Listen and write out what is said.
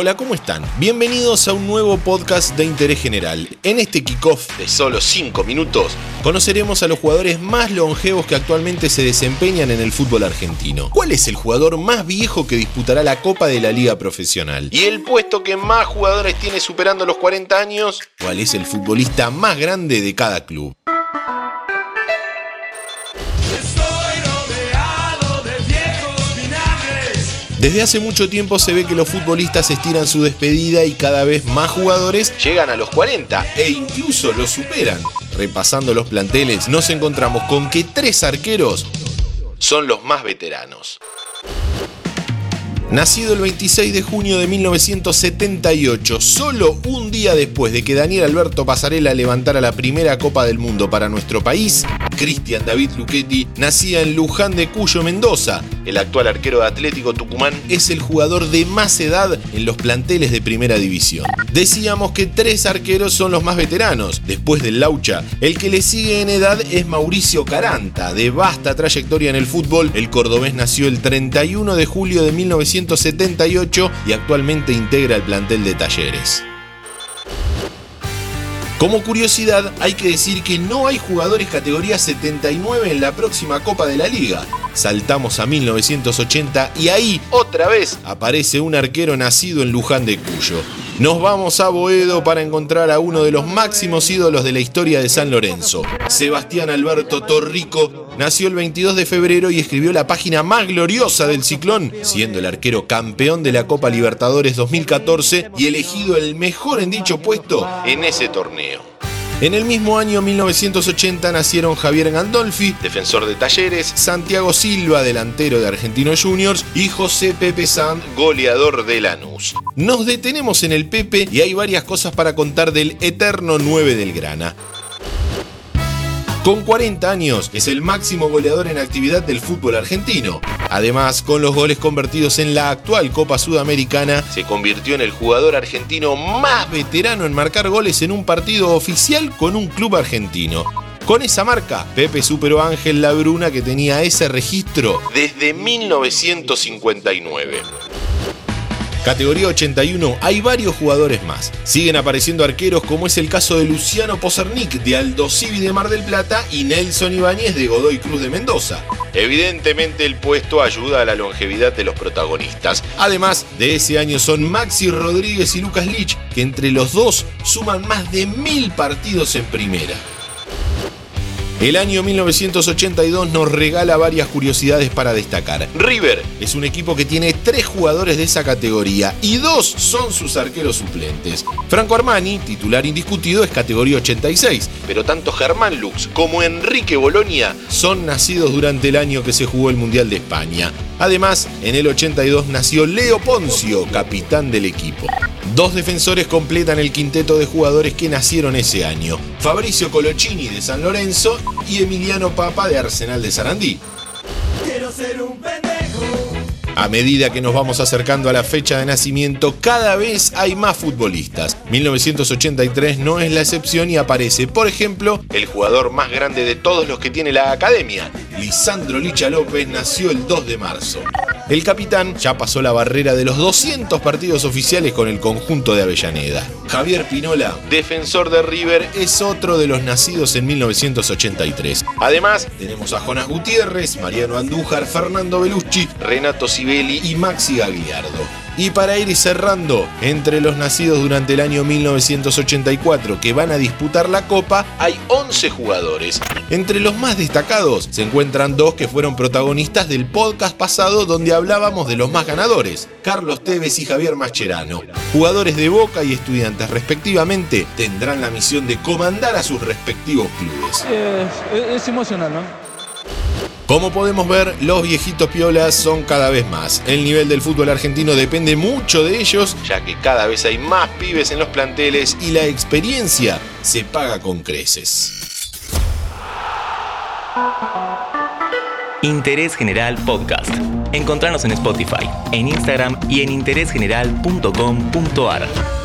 Hola, ¿cómo están? Bienvenidos a un nuevo podcast de interés general. En este kickoff de solo 5 minutos conoceremos a los jugadores más longevos que actualmente se desempeñan en el fútbol argentino. ¿Cuál es el jugador más viejo que disputará la Copa de la Liga Profesional? ¿Y el puesto que más jugadores tiene superando los 40 años? ¿Cuál es el futbolista más grande de cada club? Desde hace mucho tiempo se ve que los futbolistas estiran su despedida y cada vez más jugadores llegan a los 40 e incluso los superan. Repasando los planteles, nos encontramos con que tres arqueros son los más veteranos. Nacido el 26 de junio de 1978, solo un día después de que Daniel Alberto Pasarela levantara la primera Copa del Mundo para nuestro país, Cristian David Luchetti nacía en Luján de Cuyo, Mendoza. El actual arquero de Atlético Tucumán es el jugador de más edad en los planteles de primera división. Decíamos que tres arqueros son los más veteranos. Después del Laucha, el que le sigue en edad es Mauricio Caranta, de vasta trayectoria en el fútbol. El cordobés nació el 31 de julio de 1900 1978 y actualmente integra el plantel de Talleres. Como curiosidad, hay que decir que no hay jugadores categoría 79 en la próxima Copa de la Liga. Saltamos a 1980 y ahí otra vez aparece un arquero nacido en Luján de Cuyo. Nos vamos a Boedo para encontrar a uno de los máximos ídolos de la historia de San Lorenzo. Sebastián Alberto Torrico nació el 22 de febrero y escribió la página más gloriosa del ciclón, siendo el arquero campeón de la Copa Libertadores 2014 y elegido el mejor en dicho puesto en ese torneo. En el mismo año 1980 nacieron Javier Gandolfi, defensor de Talleres, Santiago Silva, delantero de Argentinos Juniors, y José Pepe Sand, goleador de Lanús. Nos detenemos en el Pepe y hay varias cosas para contar del eterno 9 del Grana. Con 40 años es el máximo goleador en actividad del fútbol argentino. Además, con los goles convertidos en la actual Copa Sudamericana, se convirtió en el jugador argentino más veterano en marcar goles en un partido oficial con un club argentino. Con esa marca, Pepe superó a Ángel Labruna que tenía ese registro desde 1959. Categoría 81 hay varios jugadores más. Siguen apareciendo arqueros como es el caso de Luciano Pozernik de Aldo Civi de Mar del Plata y Nelson Ibáñez de Godoy Cruz de Mendoza. Evidentemente el puesto ayuda a la longevidad de los protagonistas. Además, de ese año son Maxi Rodríguez y Lucas Lich, que entre los dos suman más de mil partidos en primera. El año 1982 nos regala varias curiosidades para destacar. River es un equipo que tiene tres jugadores de esa categoría y dos son sus arqueros suplentes. Franco Armani, titular indiscutido, es categoría 86, pero tanto Germán Lux como Enrique Bolonia son nacidos durante el año que se jugó el Mundial de España. Además, en el 82 nació Leo Poncio, capitán del equipo. Dos defensores completan el quinteto de jugadores que nacieron ese año. Fabricio Colocini de San Lorenzo y Emiliano Papa de Arsenal de Sarandí. Quiero ser un a medida que nos vamos acercando a la fecha de nacimiento, cada vez hay más futbolistas. 1983 no es la excepción y aparece, por ejemplo, el jugador más grande de todos los que tiene la academia. Lisandro Licha López nació el 2 de marzo. El capitán ya pasó la barrera de los 200 partidos oficiales con el conjunto de Avellaneda. Javier Pinola, defensor de River, es otro de los nacidos en 1983. Además, tenemos a Jonas Gutiérrez, Mariano Andújar, Fernando Belucci, Renato Sibeli y Maxi Gagliardo. Y para ir cerrando, entre los nacidos durante el año 1984 que van a disputar la Copa, hay 11 jugadores. Entre los más destacados se encuentran dos que fueron protagonistas del podcast pasado donde hablábamos de los más ganadores, Carlos Tevez y Javier Mascherano. Jugadores de Boca y estudiantes respectivamente tendrán la misión de comandar a sus respectivos clubes. es, es emocional, ¿no? Como podemos ver, los viejitos piolas son cada vez más. El nivel del fútbol argentino depende mucho de ellos, ya que cada vez hay más pibes en los planteles y la experiencia se paga con creces. Interés General Podcast. Encontrarnos en Spotify, en Instagram y en interésgeneral.com.ar.